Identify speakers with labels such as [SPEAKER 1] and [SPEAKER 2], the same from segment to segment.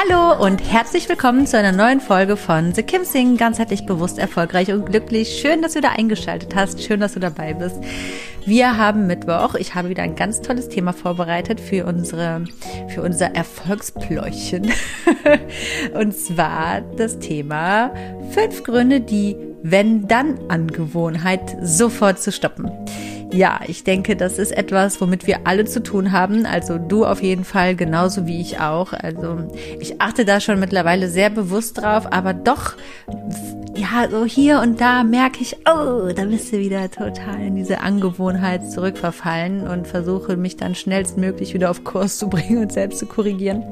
[SPEAKER 1] Hallo und herzlich willkommen zu einer neuen Folge von The Kim Sing, ganzheitlich bewusst, erfolgreich und glücklich. Schön, dass du da eingeschaltet hast. Schön, dass du dabei bist. Wir haben Mittwoch. Ich habe wieder ein ganz tolles Thema vorbereitet für unsere, für unser Erfolgspläuchchen. und zwar das Thema fünf Gründe, die Wenn-Dann-Angewohnheit sofort zu stoppen. Ja, ich denke, das ist etwas, womit wir alle zu tun haben. Also du auf jeden Fall, genauso wie ich auch. Also ich achte da schon mittlerweile sehr bewusst drauf, aber doch, ja, so hier und da merke ich, oh, da bist du wieder total in diese Angewohnheit zurückverfallen und versuche mich dann schnellstmöglich wieder auf Kurs zu bringen und selbst zu korrigieren.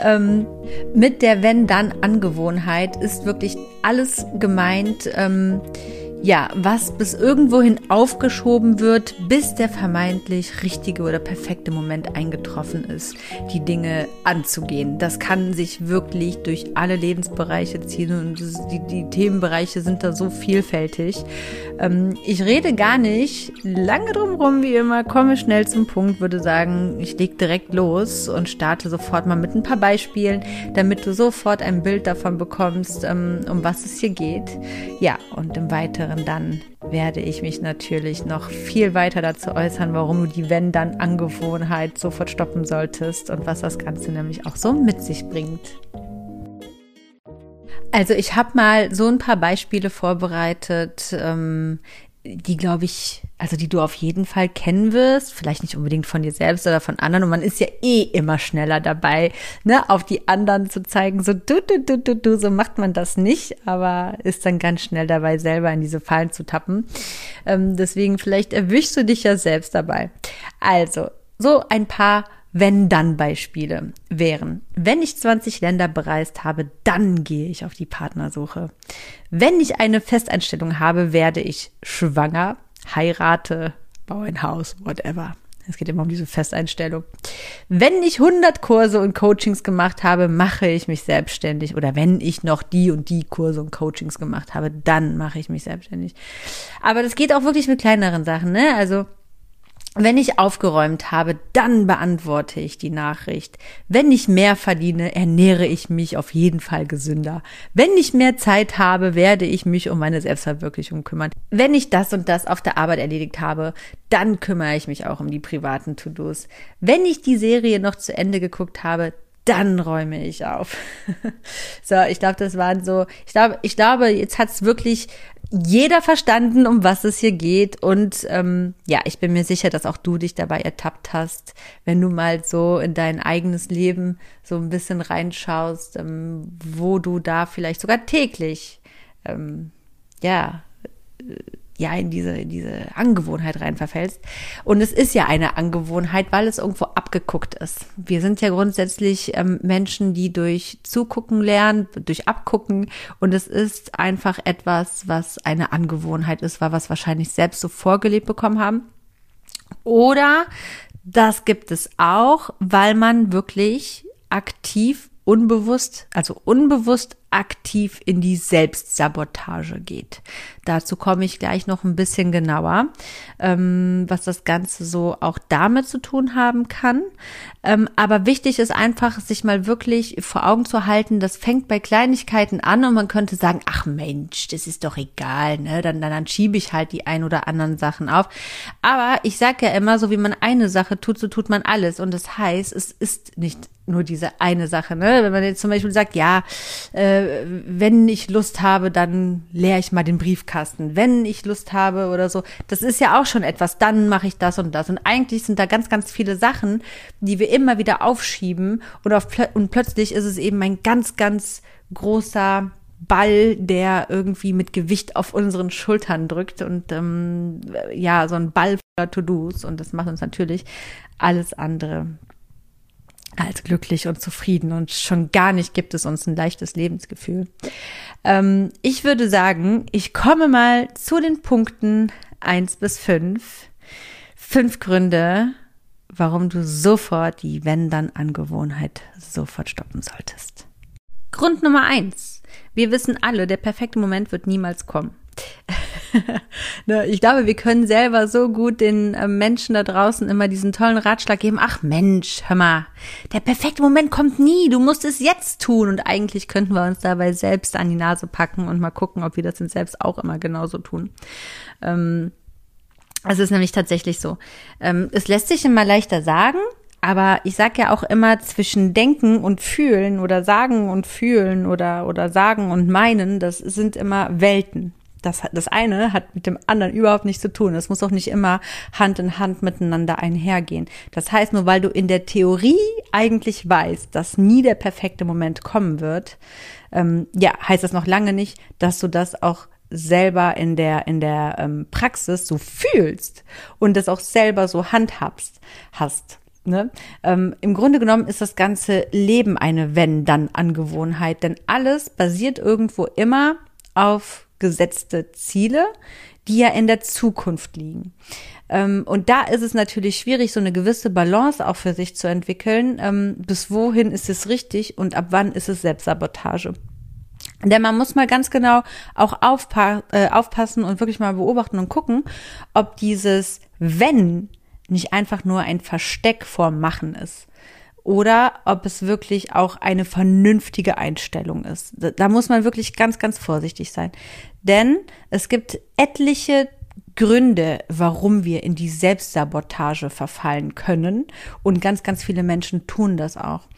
[SPEAKER 1] Ähm, mit der Wenn-Dann-Angewohnheit ist wirklich alles gemeint. Ähm, ja, was bis irgendwohin aufgeschoben wird, bis der vermeintlich richtige oder perfekte Moment eingetroffen ist, die Dinge anzugehen. Das kann sich wirklich durch alle Lebensbereiche ziehen und die, die Themenbereiche sind da so vielfältig. Ähm, ich rede gar nicht lange drumherum, wie immer, komme schnell zum Punkt, würde sagen, ich leg direkt los und starte sofort mal mit ein paar Beispielen, damit du sofort ein Bild davon bekommst, ähm, um was es hier geht. Ja, und im Weiteren anderen, dann werde ich mich natürlich noch viel weiter dazu äußern, warum du die Wenn-Dann-Angewohnheit sofort stoppen solltest und was das Ganze nämlich auch so mit sich bringt. Also ich habe mal so ein paar Beispiele vorbereitet, ähm, die, glaube ich, also die du auf jeden Fall kennen wirst, vielleicht nicht unbedingt von dir selbst oder von anderen. Und man ist ja eh immer schneller dabei, ne, auf die anderen zu zeigen, so du, du, du, du, du, so macht man das nicht, aber ist dann ganz schnell dabei, selber in diese Fallen zu tappen. Ähm, deswegen vielleicht erwischst du dich ja selbst dabei. Also, so ein paar wenn-dann-Beispiele wären, wenn ich 20 Länder bereist habe, dann gehe ich auf die Partnersuche. Wenn ich eine Festeinstellung habe, werde ich schwanger, heirate, baue ein Haus, whatever. Es geht immer um diese Festeinstellung. Wenn ich 100 Kurse und Coachings gemacht habe, mache ich mich selbstständig. Oder wenn ich noch die und die Kurse und Coachings gemacht habe, dann mache ich mich selbstständig. Aber das geht auch wirklich mit kleineren Sachen, ne? Also, wenn ich aufgeräumt habe, dann beantworte ich die Nachricht. Wenn ich mehr verdiene, ernähre ich mich auf jeden Fall gesünder. Wenn ich mehr Zeit habe, werde ich mich um meine Selbstverwirklichung kümmern. Wenn ich das und das auf der Arbeit erledigt habe, dann kümmere ich mich auch um die privaten To-Dos. Wenn ich die Serie noch zu Ende geguckt habe, dann räume ich auf. so, ich glaube, das waren so, ich glaube, ich glaube, jetzt hat's wirklich jeder verstanden, um was es hier geht. Und ähm, ja, ich bin mir sicher, dass auch du dich dabei ertappt hast, wenn du mal so in dein eigenes Leben so ein bisschen reinschaust, ähm, wo du da vielleicht sogar täglich ähm, ja ja in diese, in diese Angewohnheit rein verfällst. Und es ist ja eine Angewohnheit, weil es irgendwo abgeguckt ist. Wir sind ja grundsätzlich ähm, Menschen, die durch Zugucken lernen, durch Abgucken. Und es ist einfach etwas, was eine Angewohnheit ist, weil wir es wahrscheinlich selbst so vorgelebt bekommen haben. Oder das gibt es auch, weil man wirklich aktiv unbewusst, also unbewusst aktiv in die Selbstsabotage geht. Dazu komme ich gleich noch ein bisschen genauer, ähm, was das Ganze so auch damit zu tun haben kann. Ähm, aber wichtig ist einfach, sich mal wirklich vor Augen zu halten, das fängt bei Kleinigkeiten an und man könnte sagen, ach Mensch, das ist doch egal, ne? Dann, dann, dann schiebe ich halt die ein oder anderen Sachen auf. Aber ich sage ja immer, so wie man eine Sache tut, so tut man alles. Und das heißt, es ist nicht nur diese eine Sache. Ne? Wenn man jetzt zum Beispiel sagt, ja, äh, wenn ich Lust habe, dann leere ich mal den Briefkasten. Wenn ich Lust habe oder so, das ist ja auch schon etwas, dann mache ich das und das. Und eigentlich sind da ganz, ganz viele Sachen, die wir immer wieder aufschieben und, auf, und plötzlich ist es eben ein ganz, ganz großer Ball, der irgendwie mit Gewicht auf unseren Schultern drückt und ähm, ja, so ein Ball voller To-Dos und das macht uns natürlich alles andere als glücklich und zufrieden und schon gar nicht gibt es uns ein leichtes Lebensgefühl. Ähm, ich würde sagen, ich komme mal zu den Punkten eins bis fünf. Fünf Gründe, warum du sofort die Wenn-Dann-Angewohnheit sofort stoppen solltest. Grund Nummer eins. Wir wissen alle, der perfekte Moment wird niemals kommen. Ne, ich glaube, wir können selber so gut den äh, Menschen da draußen immer diesen tollen Ratschlag geben. Ach Mensch, hör mal, der perfekte Moment kommt nie. Du musst es jetzt tun. Und eigentlich könnten wir uns dabei selbst an die Nase packen und mal gucken, ob wir das denn selbst auch immer genauso tun. Ähm, es ist nämlich tatsächlich so. Ähm, es lässt sich immer leichter sagen, aber ich sag ja auch immer zwischen Denken und Fühlen oder Sagen und Fühlen oder, oder Sagen und Meinen, das sind immer Welten das, das eine hat mit dem anderen überhaupt nichts zu tun. Es muss auch nicht immer Hand in Hand miteinander einhergehen. Das heißt, nur weil du in der Theorie eigentlich weißt, dass nie der perfekte Moment kommen wird, ähm, ja, heißt das noch lange nicht, dass du das auch selber in der in der ähm, Praxis so fühlst und das auch selber so handhabst hast. Ne? Ähm, Im Grunde genommen ist das ganze Leben eine Wenn-Dann-Angewohnheit, denn alles basiert irgendwo immer auf gesetzte Ziele, die ja in der Zukunft liegen. Ähm, und da ist es natürlich schwierig, so eine gewisse Balance auch für sich zu entwickeln. Ähm, bis wohin ist es richtig und ab wann ist es Selbstsabotage? Denn man muss mal ganz genau auch aufpa äh, aufpassen und wirklich mal beobachten und gucken, ob dieses Wenn nicht einfach nur ein Versteck vorm Machen ist oder ob es wirklich auch eine vernünftige Einstellung ist. Da muss man wirklich ganz, ganz vorsichtig sein. Denn es gibt etliche Gründe, warum wir in die Selbstsabotage verfallen können. Und ganz, ganz viele Menschen tun das auch.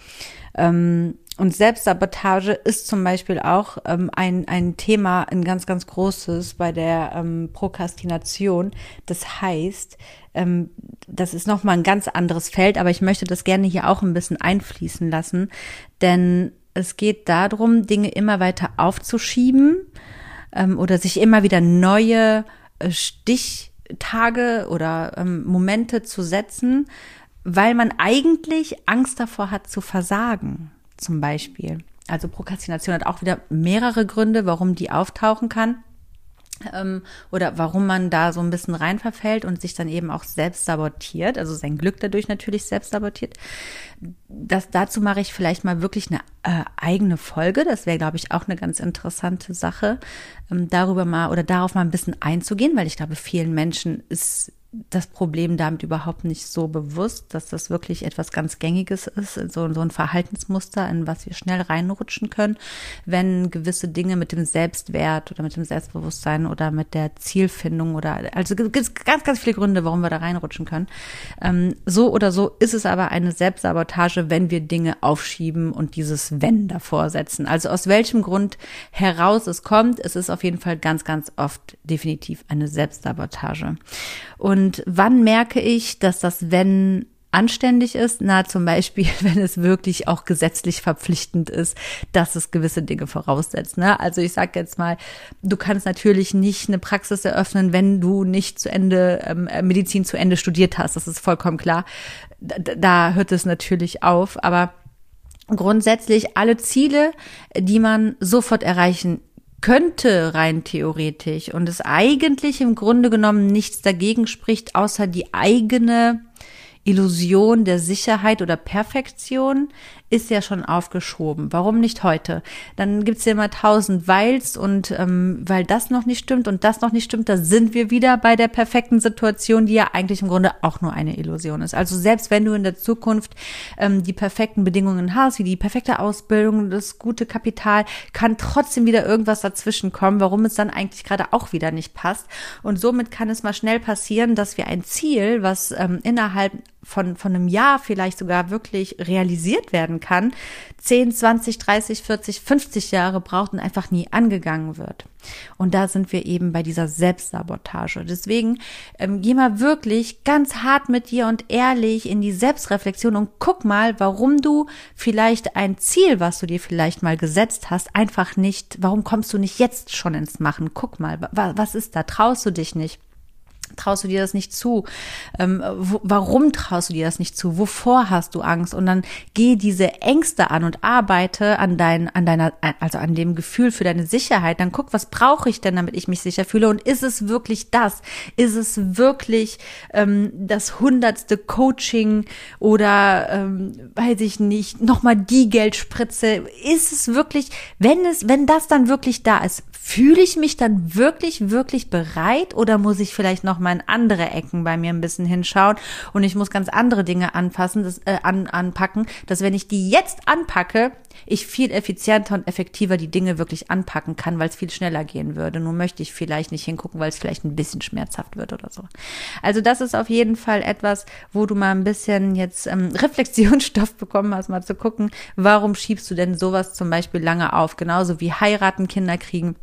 [SPEAKER 1] Ähm, und Selbstsabotage ist zum Beispiel auch ähm, ein, ein Thema, ein ganz, ganz großes bei der ähm, Prokrastination. Das heißt, ähm, das ist nochmal ein ganz anderes Feld, aber ich möchte das gerne hier auch ein bisschen einfließen lassen, denn es geht darum, Dinge immer weiter aufzuschieben ähm, oder sich immer wieder neue äh, Stichtage oder ähm, Momente zu setzen, weil man eigentlich Angst davor hat zu versagen zum Beispiel. Also Prokrastination hat auch wieder mehrere Gründe, warum die auftauchen kann ähm, oder warum man da so ein bisschen rein verfällt und sich dann eben auch selbst sabotiert, also sein Glück dadurch natürlich selbst sabotiert. Das, dazu mache ich vielleicht mal wirklich eine äh, eigene Folge. Das wäre, glaube ich, auch eine ganz interessante Sache, ähm, darüber mal oder darauf mal ein bisschen einzugehen, weil ich glaube, vielen Menschen ist das Problem damit überhaupt nicht so bewusst, dass das wirklich etwas ganz Gängiges ist, so, so ein Verhaltensmuster, in was wir schnell reinrutschen können, wenn gewisse Dinge mit dem Selbstwert oder mit dem Selbstbewusstsein oder mit der Zielfindung oder also gibt es ganz, ganz viele Gründe, warum wir da reinrutschen können. Ähm, so oder so ist es aber eine Selbstsabotage, wenn wir Dinge aufschieben und dieses Wenn davor setzen. Also aus welchem Grund heraus es kommt, es ist auf jeden Fall ganz, ganz oft definitiv eine Selbstsabotage. Und und wann merke ich, dass das Wenn anständig ist? Na, zum Beispiel, wenn es wirklich auch gesetzlich verpflichtend ist, dass es gewisse Dinge voraussetzt. Ne? Also ich sage jetzt mal, du kannst natürlich nicht eine Praxis eröffnen, wenn du nicht zu Ende ähm, äh, Medizin zu Ende studiert hast. Das ist vollkommen klar. Da, da hört es natürlich auf, aber grundsätzlich alle Ziele, die man sofort erreichen könnte rein theoretisch und es eigentlich im Grunde genommen nichts dagegen spricht, außer die eigene Illusion der Sicherheit oder Perfektion, ist ja schon aufgeschoben. Warum nicht heute? Dann gibt's ja immer tausend Weils und ähm, weil das noch nicht stimmt und das noch nicht stimmt, da sind wir wieder bei der perfekten Situation, die ja eigentlich im Grunde auch nur eine Illusion ist. Also selbst wenn du in der Zukunft ähm, die perfekten Bedingungen hast, wie die perfekte Ausbildung, das gute Kapital, kann trotzdem wieder irgendwas dazwischen kommen, warum es dann eigentlich gerade auch wieder nicht passt. Und somit kann es mal schnell passieren, dass wir ein Ziel, was ähm, innerhalb von, von einem Jahr vielleicht sogar wirklich realisiert werden kann, 10, 20, 30, 40, 50 Jahre braucht und einfach nie angegangen wird. Und da sind wir eben bei dieser Selbstsabotage. Deswegen ähm, geh mal wirklich ganz hart mit dir und ehrlich in die Selbstreflexion und guck mal, warum du vielleicht ein Ziel, was du dir vielleicht mal gesetzt hast, einfach nicht, warum kommst du nicht jetzt schon ins Machen? Guck mal, was ist da? Traust du dich nicht? Traust du dir das nicht zu? Ähm, wo, warum traust du dir das nicht zu? Wovor hast du Angst? Und dann geh diese Ängste an und arbeite an dein, an deiner, also an dem Gefühl für deine Sicherheit. Dann guck, was brauche ich denn, damit ich mich sicher fühle? Und ist es wirklich das? Ist es wirklich ähm, das hundertste Coaching oder ähm, weiß ich nicht, nochmal die Geldspritze? Ist es wirklich, wenn es, wenn das dann wirklich da ist, fühle ich mich dann wirklich, wirklich bereit oder muss ich vielleicht noch mal in andere Ecken bei mir ein bisschen hinschauen und ich muss ganz andere Dinge anpassen, das, äh, an, anpacken, dass wenn ich die jetzt anpacke, ich viel effizienter und effektiver die Dinge wirklich anpacken kann, weil es viel schneller gehen würde. Nur möchte ich vielleicht nicht hingucken, weil es vielleicht ein bisschen schmerzhaft wird oder so. Also das ist auf jeden Fall etwas, wo du mal ein bisschen jetzt ähm, Reflexionsstoff bekommen hast, mal zu gucken, warum schiebst du denn sowas zum Beispiel lange auf? Genauso wie heiraten, Kinder kriegen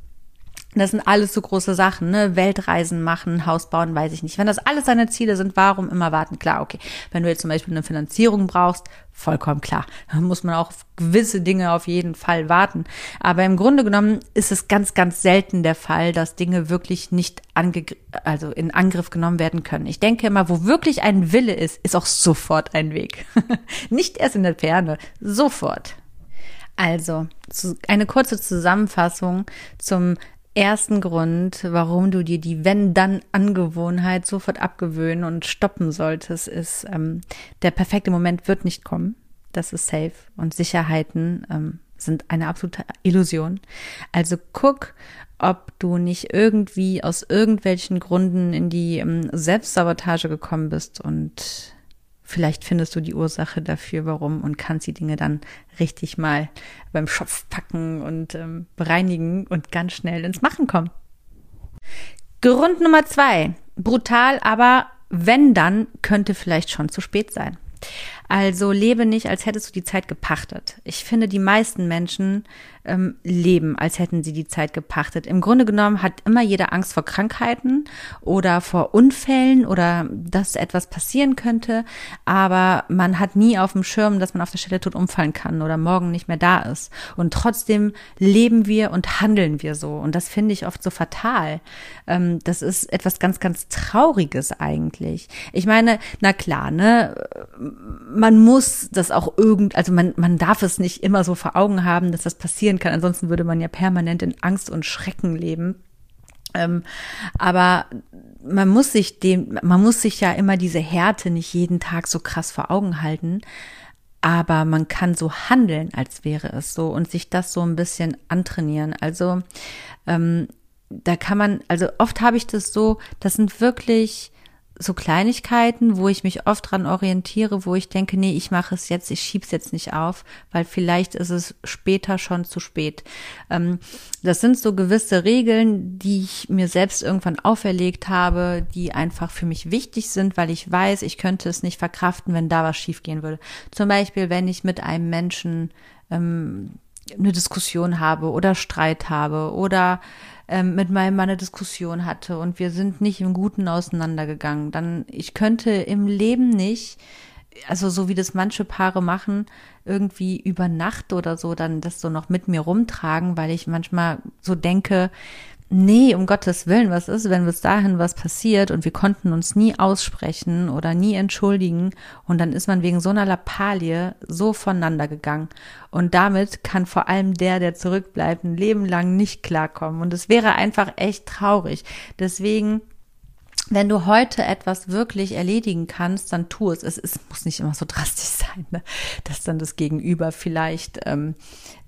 [SPEAKER 1] das sind alles so große Sachen, ne? Weltreisen machen, Haus bauen, weiß ich nicht. Wenn das alles deine Ziele sind, warum immer warten? Klar, okay. Wenn du jetzt zum Beispiel eine Finanzierung brauchst, vollkommen klar. Da muss man auch auf gewisse Dinge auf jeden Fall warten. Aber im Grunde genommen ist es ganz, ganz selten der Fall, dass Dinge wirklich nicht ange also in Angriff genommen werden können. Ich denke immer, wo wirklich ein Wille ist, ist auch sofort ein Weg. nicht erst in der Ferne, sofort. Also, eine kurze Zusammenfassung zum ersten Grund, warum du dir die Wenn-Dann-Angewohnheit sofort abgewöhnen und stoppen solltest, ist, ähm, der perfekte Moment wird nicht kommen. Das ist safe. Und Sicherheiten ähm, sind eine absolute Illusion. Also guck, ob du nicht irgendwie aus irgendwelchen Gründen in die ähm, Selbstsabotage gekommen bist und Vielleicht findest du die Ursache dafür, warum und kannst die Dinge dann richtig mal beim Schopf packen und ähm, bereinigen und ganz schnell ins Machen kommen. Grund Nummer zwei. Brutal, aber wenn dann, könnte vielleicht schon zu spät sein. Also lebe nicht, als hättest du die Zeit gepachtet. Ich finde, die meisten Menschen ähm, leben, als hätten sie die Zeit gepachtet. Im Grunde genommen hat immer jeder Angst vor Krankheiten oder vor Unfällen oder dass etwas passieren könnte, aber man hat nie auf dem Schirm, dass man auf der Stelle tot umfallen kann oder morgen nicht mehr da ist. Und trotzdem leben wir und handeln wir so. Und das finde ich oft so fatal. Ähm, das ist etwas ganz, ganz Trauriges eigentlich. Ich meine, na klar, ne, man muss das auch irgend, also man, man darf es nicht immer so vor Augen haben, dass das passieren kann. Ansonsten würde man ja permanent in Angst und Schrecken leben. Ähm, aber man muss sich dem, man muss sich ja immer diese Härte nicht jeden Tag so krass vor Augen halten. Aber man kann so handeln, als wäre es so und sich das so ein bisschen antrainieren. Also ähm, da kann man, also oft habe ich das so, das sind wirklich so Kleinigkeiten, wo ich mich oft dran orientiere, wo ich denke, nee, ich mache es jetzt, ich schieb's jetzt nicht auf, weil vielleicht ist es später schon zu spät. Ähm, das sind so gewisse Regeln, die ich mir selbst irgendwann auferlegt habe, die einfach für mich wichtig sind, weil ich weiß, ich könnte es nicht verkraften, wenn da was schiefgehen würde. Zum Beispiel, wenn ich mit einem Menschen ähm, eine Diskussion habe oder Streit habe oder ähm, mit meinem Mann eine Diskussion hatte. Und wir sind nicht im Guten auseinandergegangen, dann ich könnte im Leben nicht, also so wie das manche Paare machen, irgendwie über Nacht oder so dann das so noch mit mir rumtragen, weil ich manchmal so denke, nee, um Gottes Willen, was ist, wenn bis dahin was passiert und wir konnten uns nie aussprechen oder nie entschuldigen und dann ist man wegen so einer Lappalie so voneinander gegangen. Und damit kann vor allem der, der zurückbleibt, ein Leben lang nicht klarkommen. Und es wäre einfach echt traurig. Deswegen wenn du heute etwas wirklich erledigen kannst, dann tu es. Es, es muss nicht immer so drastisch sein, ne? dass dann das Gegenüber vielleicht ähm,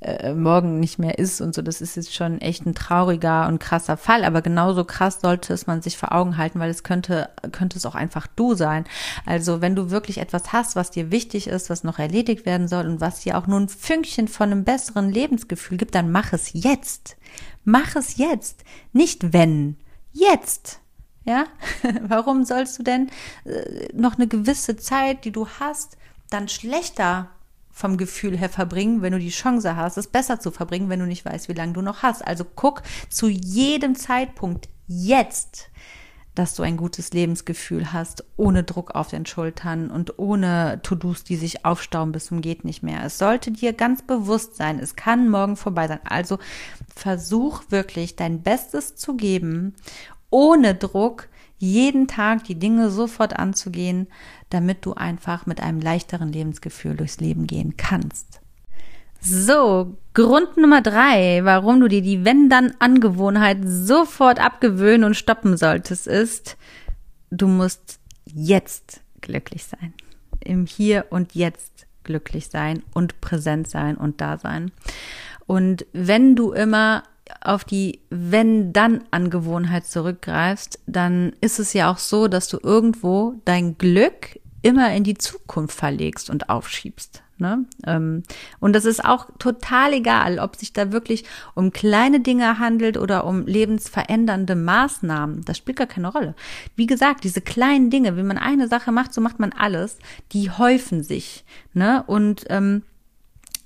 [SPEAKER 1] äh, morgen nicht mehr ist und so. Das ist jetzt schon echt ein trauriger und krasser Fall. Aber genauso krass sollte es man sich vor Augen halten, weil es könnte, könnte es auch einfach du sein. Also wenn du wirklich etwas hast, was dir wichtig ist, was noch erledigt werden soll und was dir auch nur ein Fünkchen von einem besseren Lebensgefühl gibt, dann mach es jetzt. Mach es jetzt. Nicht wenn. Jetzt. Ja, warum sollst du denn äh, noch eine gewisse Zeit, die du hast, dann schlechter vom Gefühl her verbringen, wenn du die Chance hast, es besser zu verbringen, wenn du nicht weißt, wie lange du noch hast. Also guck zu jedem Zeitpunkt jetzt, dass du ein gutes Lebensgefühl hast, ohne Druck auf den Schultern und ohne To-Dos, die sich aufstauben bis zum geht nicht mehr. Es sollte dir ganz bewusst sein, es kann morgen vorbei sein. Also versuch wirklich dein Bestes zu geben ohne Druck jeden Tag die Dinge sofort anzugehen, damit du einfach mit einem leichteren Lebensgefühl durchs Leben gehen kannst. So, Grund Nummer drei, warum du dir die Wenn-Dann-Angewohnheit sofort abgewöhnen und stoppen solltest, ist, du musst jetzt glücklich sein. Im Hier und Jetzt glücklich sein und präsent sein und da sein. Und wenn du immer auf die Wenn-Dann-Angewohnheit zurückgreifst, dann ist es ja auch so, dass du irgendwo dein Glück immer in die Zukunft verlegst und aufschiebst. Ne? Ähm, und das ist auch total egal, ob sich da wirklich um kleine Dinge handelt oder um lebensverändernde Maßnahmen. Das spielt gar keine Rolle. Wie gesagt, diese kleinen Dinge, wenn man eine Sache macht, so macht man alles, die häufen sich. Ne? Und ähm,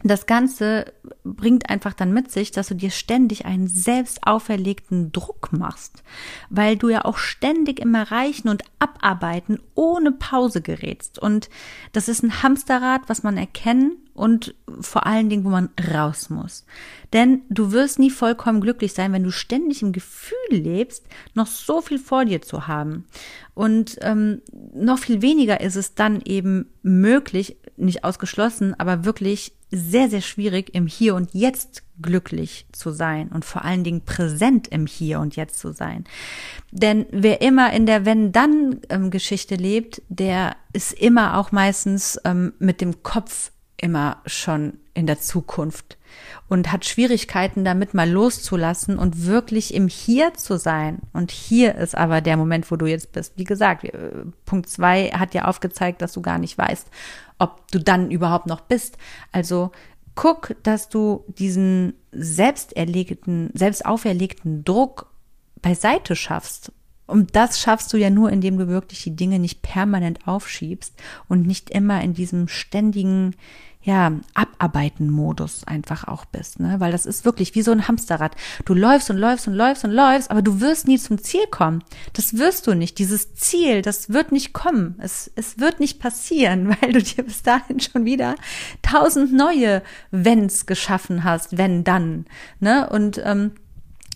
[SPEAKER 1] das Ganze bringt einfach dann mit sich, dass du dir ständig einen selbst auferlegten Druck machst, weil du ja auch ständig im Erreichen und Abarbeiten ohne Pause gerätst. Und das ist ein Hamsterrad, was man erkennen und vor allen Dingen, wo man raus muss. Denn du wirst nie vollkommen glücklich sein, wenn du ständig im Gefühl lebst, noch so viel vor dir zu haben. Und ähm, noch viel weniger ist es dann eben möglich, nicht ausgeschlossen, aber wirklich sehr, sehr schwierig, im Hier und Jetzt glücklich zu sein und vor allen Dingen präsent im Hier und Jetzt zu sein. Denn wer immer in der Wenn-Dann-Geschichte lebt, der ist immer auch meistens ähm, mit dem Kopf immer schon in der Zukunft und hat Schwierigkeiten damit mal loszulassen und wirklich im Hier zu sein. Und hier ist aber der Moment, wo du jetzt bist. Wie gesagt, Punkt zwei hat ja aufgezeigt, dass du gar nicht weißt, ob du dann überhaupt noch bist. Also guck, dass du diesen selbst erlegten, selbst auferlegten Druck beiseite schaffst. Und das schaffst du ja nur, indem du wirklich die Dinge nicht permanent aufschiebst und nicht immer in diesem ständigen, ja, Abarbeiten-Modus einfach auch bist, ne? Weil das ist wirklich wie so ein Hamsterrad. Du läufst und läufst und läufst und läufst, aber du wirst nie zum Ziel kommen. Das wirst du nicht. Dieses Ziel, das wird nicht kommen. Es, es wird nicht passieren, weil du dir bis dahin schon wieder tausend neue Wenns geschaffen hast, wenn dann, ne? Und ähm,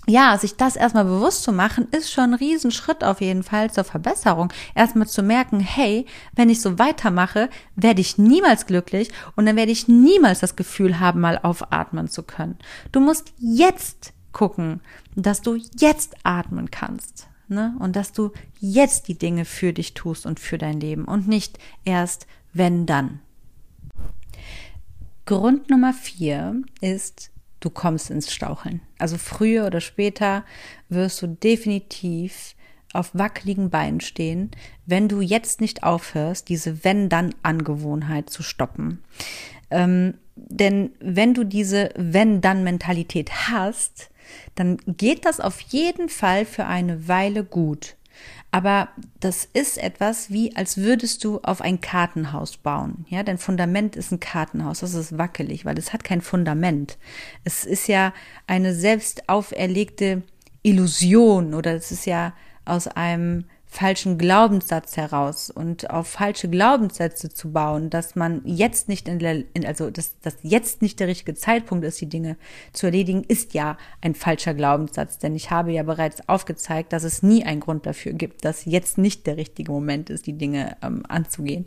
[SPEAKER 1] ja, sich das erstmal bewusst zu machen, ist schon ein Riesenschritt auf jeden Fall zur Verbesserung. Erstmal zu merken, hey, wenn ich so weitermache, werde ich niemals glücklich und dann werde ich niemals das Gefühl haben, mal aufatmen zu können. Du musst jetzt gucken, dass du jetzt atmen kannst. Ne? Und dass du jetzt die Dinge für dich tust und für dein Leben und nicht erst wenn dann. Grund Nummer vier ist, du kommst ins Staucheln. Also früher oder später wirst du definitiv auf wackeligen Beinen stehen, wenn du jetzt nicht aufhörst, diese Wenn-Dann-Angewohnheit zu stoppen. Ähm, denn wenn du diese Wenn-Dann-Mentalität hast, dann geht das auf jeden Fall für eine Weile gut. Aber das ist etwas wie, als würdest du auf ein Kartenhaus bauen. Ja, dein Fundament ist ein Kartenhaus. Das ist wackelig, weil es hat kein Fundament. Es ist ja eine selbst auferlegte Illusion oder es ist ja aus einem falschen Glaubenssatz heraus und auf falsche Glaubenssätze zu bauen, dass man jetzt nicht in der, in, also dass, dass jetzt nicht der richtige Zeitpunkt ist, die Dinge zu erledigen, ist ja ein falscher Glaubenssatz. Denn ich habe ja bereits aufgezeigt, dass es nie einen Grund dafür gibt, dass jetzt nicht der richtige Moment ist, die Dinge ähm, anzugehen.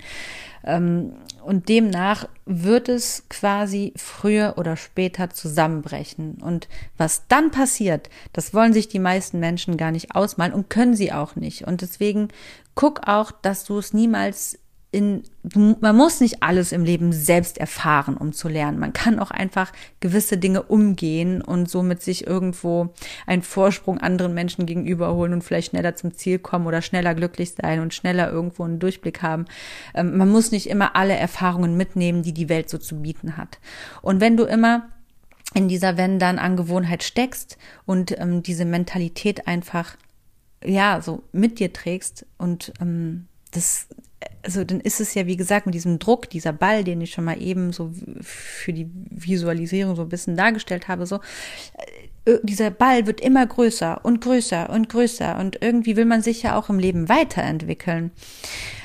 [SPEAKER 1] Ähm, und demnach wird es quasi früher oder später zusammenbrechen. Und was dann passiert, das wollen sich die meisten Menschen gar nicht ausmalen und können sie auch nicht. Und es Deswegen guck auch, dass du es niemals in, man muss nicht alles im Leben selbst erfahren, um zu lernen. Man kann auch einfach gewisse Dinge umgehen und somit sich irgendwo einen Vorsprung anderen Menschen gegenüber holen und vielleicht schneller zum Ziel kommen oder schneller glücklich sein und schneller irgendwo einen Durchblick haben. Ähm, man muss nicht immer alle Erfahrungen mitnehmen, die die Welt so zu bieten hat. Und wenn du immer in dieser Wenn-Dann-Angewohnheit steckst und ähm, diese Mentalität einfach ja so mit dir trägst und ähm, das also dann ist es ja, wie gesagt, mit diesem Druck, dieser Ball, den ich schon mal eben so für die Visualisierung so ein bisschen dargestellt habe, so, äh, dieser Ball wird immer größer und größer und größer und irgendwie will man sich ja auch im Leben weiterentwickeln.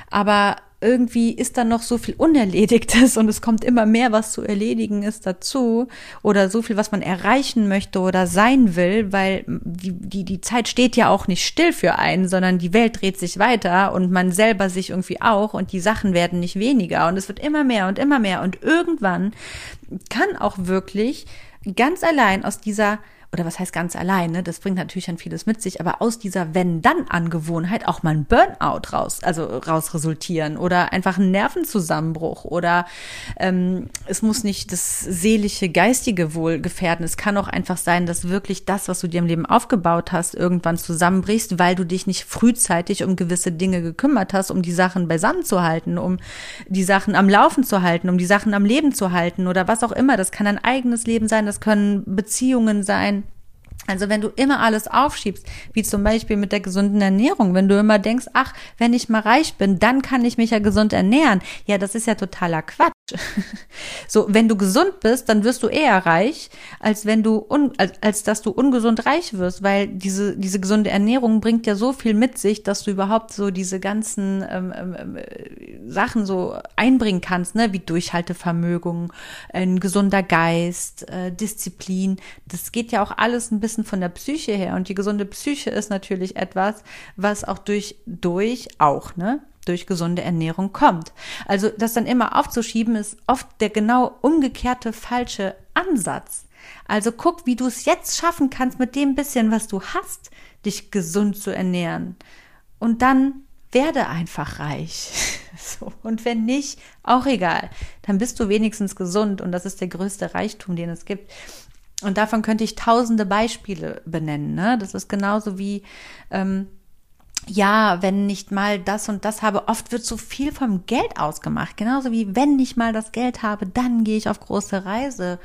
[SPEAKER 1] Aber irgendwie ist da noch so viel Unerledigtes und es kommt immer mehr, was zu erledigen ist dazu oder so viel, was man erreichen möchte oder sein will, weil die, die, die Zeit steht ja auch nicht still für einen, sondern die Welt dreht sich weiter und man selber sich irgendwie auch und die Sachen werden nicht weniger und es wird immer mehr und immer mehr und irgendwann kann auch wirklich ganz allein aus dieser oder was heißt ganz alleine, das bringt natürlich dann vieles mit sich, aber aus dieser Wenn-Dann-Angewohnheit auch mal ein Burnout raus, also raus resultieren oder einfach ein Nervenzusammenbruch oder ähm, es muss nicht das seelische, geistige Wohl gefährden. Es kann auch einfach sein, dass wirklich das, was du dir im Leben aufgebaut hast, irgendwann zusammenbrichst, weil du dich nicht frühzeitig um gewisse Dinge gekümmert hast, um die Sachen beisammen zu halten, um die Sachen am Laufen zu halten, um die Sachen am Leben zu halten oder was auch immer. Das kann ein eigenes Leben sein, das können Beziehungen sein, also wenn du immer alles aufschiebst, wie zum Beispiel mit der gesunden Ernährung, wenn du immer denkst, ach, wenn ich mal reich bin, dann kann ich mich ja gesund ernähren. Ja, das ist ja totaler Quatsch. So, wenn du gesund bist, dann wirst du eher reich, als wenn du un, als, als dass du ungesund reich wirst, weil diese diese gesunde Ernährung bringt ja so viel mit sich, dass du überhaupt so diese ganzen ähm, ähm, äh, Sachen so einbringen kannst, ne, wie Durchhaltevermögen, ein gesunder Geist, äh, Disziplin. Das geht ja auch alles ein bisschen von der Psyche her. Und die gesunde Psyche ist natürlich etwas, was auch durch durch auch, ne, durch gesunde Ernährung kommt. Also das dann immer aufzuschieben, ist oft der genau umgekehrte falsche Ansatz. Also guck, wie du es jetzt schaffen kannst mit dem bisschen, was du hast, dich gesund zu ernähren. Und dann werde einfach reich. So. Und wenn nicht, auch egal. Dann bist du wenigstens gesund und das ist der größte Reichtum, den es gibt. Und davon könnte ich tausende Beispiele benennen. Ne? Das ist genauso wie ähm, ja, wenn nicht mal das und das habe, oft wird so viel vom Geld ausgemacht. Genauso wie wenn ich mal das Geld habe, dann gehe ich auf große Reise.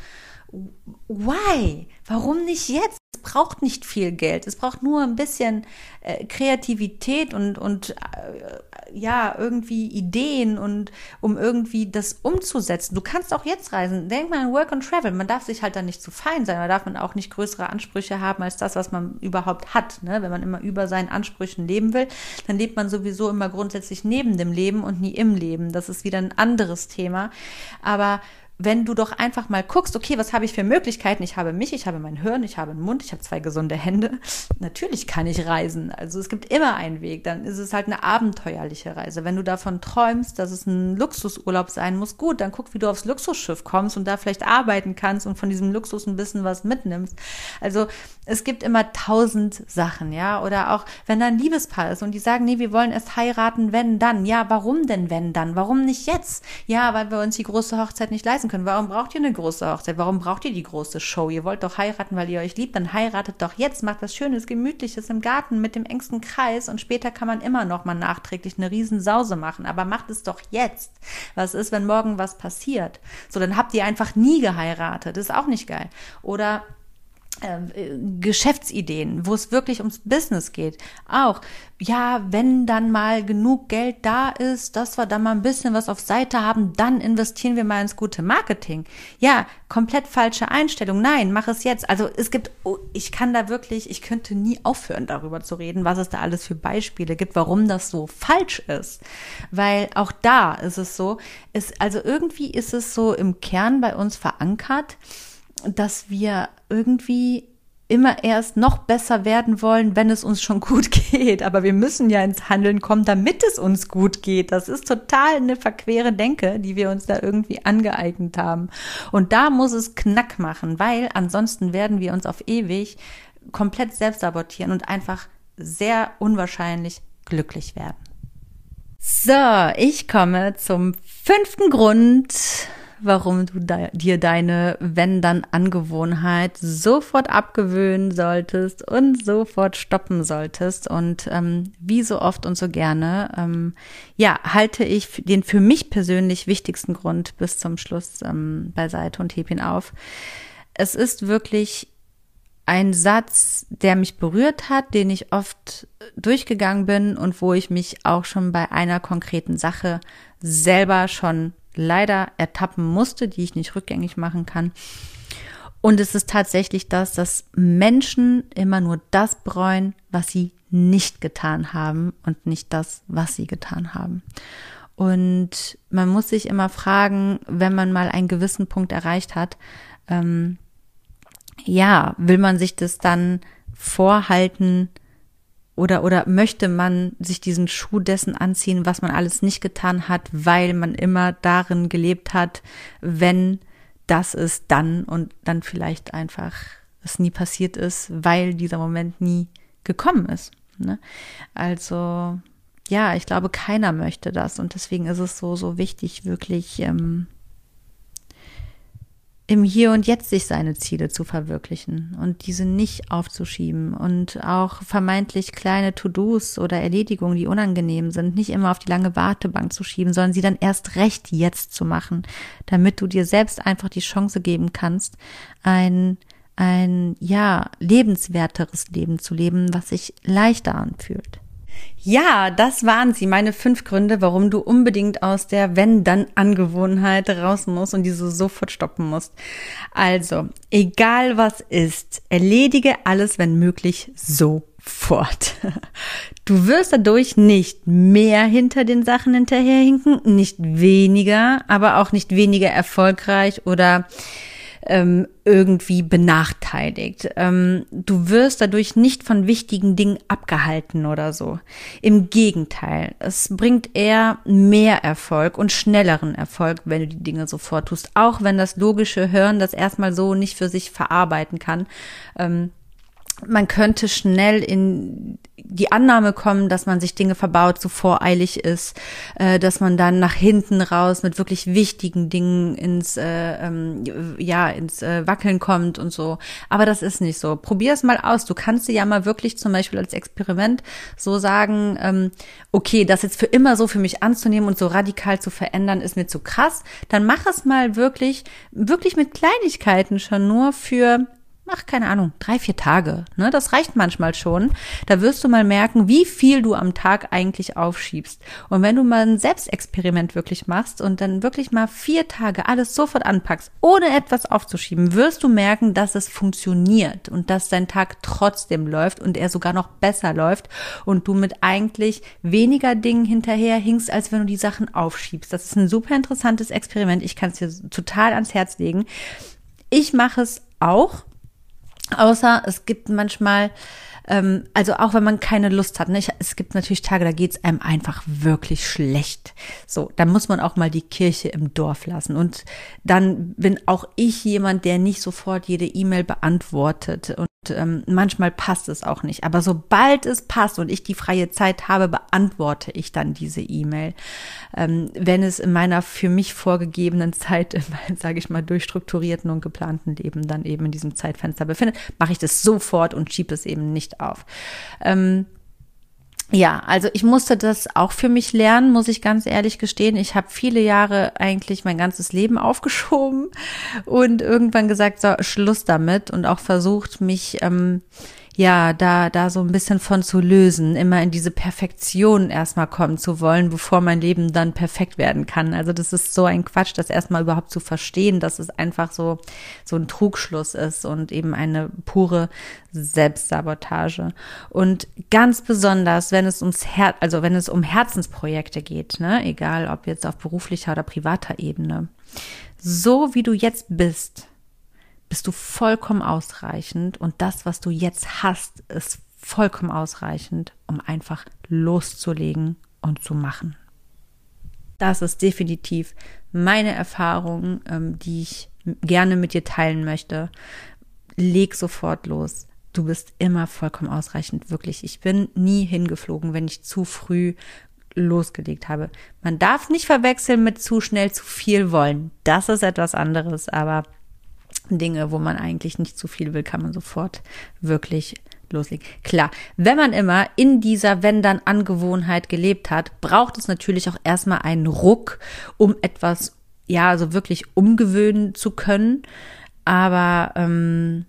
[SPEAKER 1] Why? Warum nicht jetzt? Es braucht nicht viel Geld. Es braucht nur ein bisschen äh, Kreativität und, und äh, ja, irgendwie Ideen und um irgendwie das umzusetzen. Du kannst auch jetzt reisen. Denk mal an Work and Travel. Man darf sich halt dann nicht zu fein sein. Da darf man auch nicht größere Ansprüche haben als das, was man überhaupt hat. Ne? Wenn man immer über seinen Ansprüchen leben will, dann lebt man sowieso immer grundsätzlich neben dem Leben und nie im Leben. Das ist wieder ein anderes Thema. Aber wenn du doch einfach mal guckst, okay, was habe ich für Möglichkeiten? Ich habe mich, ich habe mein Hirn, ich habe einen Mund, ich habe zwei gesunde Hände. Natürlich kann ich reisen. Also es gibt immer einen Weg. Dann ist es halt eine abenteuerliche Reise. Wenn du davon träumst, dass es ein Luxusurlaub sein muss, gut, dann guck, wie du aufs Luxusschiff kommst und da vielleicht arbeiten kannst und von diesem Luxus ein bisschen was mitnimmst. Also es gibt immer tausend Sachen, ja. Oder auch, wenn da ein Liebespaar ist und die sagen, nee, wir wollen erst heiraten, wenn dann. Ja, warum denn wenn dann? Warum nicht jetzt? Ja, weil wir uns die große Hochzeit nicht leisten können. Warum braucht ihr eine große Hochzeit? Warum braucht ihr die große Show? Ihr wollt doch heiraten, weil ihr euch liebt, dann heiratet doch jetzt, macht was Schönes, Gemütliches im Garten mit dem engsten Kreis und später kann man immer noch mal nachträglich eine Riesensause machen. Aber macht es doch jetzt. Was ist, wenn morgen was passiert? So, dann habt ihr einfach nie geheiratet. Ist auch nicht geil. Oder Geschäftsideen, wo es wirklich ums Business geht. Auch, ja, wenn dann mal genug Geld da ist, dass wir dann mal ein bisschen was auf Seite haben, dann investieren wir mal ins gute Marketing. Ja, komplett falsche Einstellung. Nein, mach es jetzt. Also es gibt, oh, ich kann da wirklich, ich könnte nie aufhören, darüber zu reden, was es da alles für Beispiele gibt, warum das so falsch ist. Weil auch da ist es so, ist, also irgendwie ist es so im Kern bei uns verankert, dass wir irgendwie immer erst noch besser werden wollen, wenn es uns schon gut geht. Aber wir müssen ja ins Handeln kommen, damit es uns gut geht. Das ist total eine verquere Denke, die wir uns da irgendwie angeeignet haben. Und da muss es Knack machen, weil ansonsten werden wir uns auf ewig komplett selbst sabotieren und einfach sehr unwahrscheinlich glücklich werden. So, ich komme zum fünften Grund, warum du dir deine Wenn-Dann-Angewohnheit sofort abgewöhnen solltest und sofort stoppen solltest. Und ähm, wie so oft und so gerne, ähm, ja, halte ich den für mich persönlich wichtigsten Grund bis zum Schluss ähm, beiseite und heb ihn auf. Es ist wirklich ein Satz, der mich berührt hat, den ich oft durchgegangen bin und wo ich mich auch schon bei einer konkreten Sache selber schon leider ertappen musste, die ich nicht rückgängig machen kann. Und es ist tatsächlich das, dass Menschen immer nur das bereuen, was sie nicht getan haben und nicht das, was sie getan haben. Und man muss sich immer fragen, wenn man mal einen gewissen Punkt erreicht hat, ähm, ja, will man sich das dann vorhalten, oder, oder möchte man sich diesen Schuh dessen anziehen, was man alles nicht getan hat, weil man immer darin gelebt hat, wenn das ist dann und dann vielleicht einfach es nie passiert ist, weil dieser Moment nie gekommen ist. Ne? Also ja, ich glaube, keiner möchte das und deswegen ist es so, so wichtig, wirklich ähm, im Hier und Jetzt sich seine Ziele zu verwirklichen und diese nicht aufzuschieben und auch vermeintlich kleine To-Dos oder Erledigungen, die unangenehm sind, nicht immer auf die lange Wartebank zu schieben, sondern sie dann erst recht jetzt zu machen, damit du dir selbst einfach die Chance geben kannst, ein ein ja lebenswerteres Leben zu leben, was sich leichter anfühlt. Ja, das waren sie, meine fünf Gründe, warum du unbedingt aus der Wenn-Dann-Angewohnheit raus musst und diese sofort stoppen musst. Also, egal was ist, erledige alles, wenn möglich, sofort. Du wirst dadurch nicht mehr hinter den Sachen hinterherhinken, nicht weniger, aber auch nicht weniger erfolgreich oder ähm, irgendwie benachteiligt. Ähm, du wirst dadurch nicht von wichtigen Dingen abgehalten oder so. Im Gegenteil, es bringt eher mehr Erfolg und schnelleren Erfolg, wenn du die Dinge sofort tust, auch wenn das logische Hören das erstmal so nicht für sich verarbeiten kann. Ähm, man könnte schnell in die Annahme kommen, dass man sich Dinge verbaut, zu voreilig ist, äh, dass man dann nach hinten raus mit wirklich wichtigen Dingen ins äh, ähm, ja ins äh, Wackeln kommt und so. Aber das ist nicht so. Probier es mal aus. Du kannst dir ja mal wirklich zum Beispiel als Experiment so sagen, ähm, okay, das jetzt für immer so für mich anzunehmen und so radikal zu verändern, ist mir zu krass. Dann mach es mal wirklich, wirklich mit Kleinigkeiten schon nur für ach, keine Ahnung, drei, vier Tage. Ne? Das reicht manchmal schon. Da wirst du mal merken, wie viel du am Tag eigentlich aufschiebst. Und wenn du mal ein Selbstexperiment wirklich machst und dann wirklich mal vier Tage alles sofort anpackst, ohne etwas aufzuschieben, wirst du merken, dass es funktioniert und dass dein Tag trotzdem läuft und er sogar noch besser läuft und du mit eigentlich weniger Dingen hinterher hinkst, als wenn du die Sachen aufschiebst. Das ist ein super interessantes Experiment. Ich kann es dir total ans Herz legen. Ich mache es auch Außer es gibt manchmal, ähm, also auch wenn man keine Lust hat, ne? Ich, es gibt natürlich Tage, da geht's einem einfach wirklich schlecht. So, da muss man auch mal die Kirche im Dorf lassen. Und dann bin auch ich jemand, der nicht sofort jede E-Mail beantwortet. Und ähm, manchmal passt es auch nicht. Aber sobald es passt und ich die freie Zeit habe, beantworte ich dann diese E-Mail. Ähm, wenn es in meiner für mich vorgegebenen Zeit, sage ich mal, durchstrukturierten und geplanten Leben dann eben in diesem Zeitfenster befindet, mache ich das sofort und schiebe es eben nicht auf. Ähm, ja, also ich musste das auch für mich lernen, muss ich ganz ehrlich gestehen. Ich habe viele Jahre eigentlich mein ganzes Leben aufgeschoben und irgendwann gesagt, so Schluss damit und auch versucht, mich ähm, ja, da, da so ein bisschen von zu lösen, immer in diese Perfektion erstmal kommen zu wollen, bevor mein Leben dann perfekt werden kann. Also das ist so ein Quatsch, das erstmal überhaupt zu verstehen, dass es einfach so, so ein Trugschluss ist und eben eine pure Selbstsabotage. Und ganz besonders, wenn es ums Her also wenn es um Herzensprojekte geht, ne, egal ob jetzt auf beruflicher oder privater Ebene. So wie du jetzt bist, bist du vollkommen ausreichend und das, was du jetzt hast, ist vollkommen ausreichend, um einfach loszulegen und zu machen. Das ist definitiv meine Erfahrung, ähm, die ich gerne mit dir teilen möchte. Leg sofort los. Du bist immer vollkommen ausreichend, wirklich. Ich bin nie hingeflogen, wenn ich zu früh losgelegt habe. Man darf nicht verwechseln mit zu schnell zu viel wollen. Das ist etwas anderes, aber Dinge, wo man eigentlich nicht zu viel will, kann man sofort wirklich loslegen. Klar, wenn man immer in dieser Wenn-dann-Angewohnheit gelebt hat, braucht es natürlich auch erstmal einen Ruck, um etwas, ja, also wirklich umgewöhnen zu können. Aber ähm,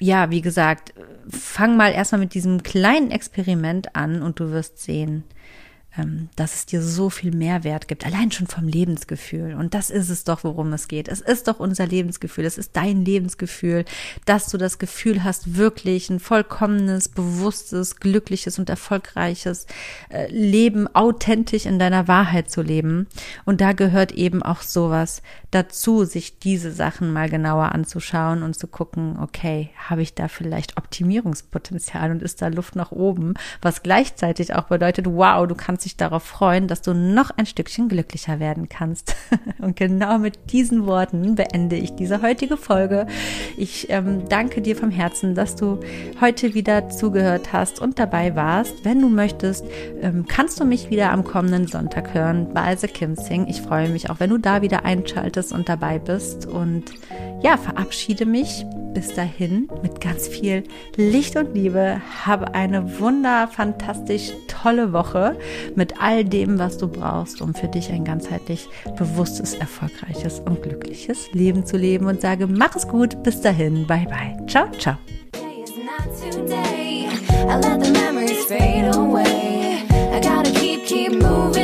[SPEAKER 1] ja, wie gesagt, fang mal erstmal mit diesem kleinen Experiment an und du wirst sehen, dass es dir so viel Mehrwert gibt, allein schon vom Lebensgefühl. Und das ist es doch, worum es geht. Es ist doch unser Lebensgefühl, es ist dein Lebensgefühl, dass du das Gefühl hast, wirklich ein vollkommenes, bewusstes, glückliches und erfolgreiches äh, Leben authentisch in deiner Wahrheit zu leben. Und da gehört eben auch sowas dazu, sich diese Sachen mal genauer anzuschauen und zu gucken, okay, habe ich da vielleicht Optimierungspotenzial und ist da Luft nach oben, was gleichzeitig auch bedeutet, wow, du kannst dich darauf freuen, dass du noch ein Stückchen glücklicher werden kannst. Und genau mit diesen Worten beende ich diese heutige Folge. Ich ähm, danke dir vom Herzen, dass du heute wieder zugehört hast und dabei warst. Wenn du möchtest, ähm, kannst du mich wieder am kommenden Sonntag hören bei The Kim Sing. Ich freue mich auch, wenn du da wieder einschaltest möchtest und dabei bist. Und ja, verabschiede mich bis dahin mit ganz viel Licht und Liebe. Habe eine wunder, fantastisch tolle Woche mit all dem, was du brauchst, um für dich ein ganzheitlich bewusstes, erfolgreiches und glückliches Leben zu leben. Und sage, mach es gut. Bis dahin. Bye bye. Ciao, ciao.
[SPEAKER 2] I let the memories fade away. I gotta keep, keep moving.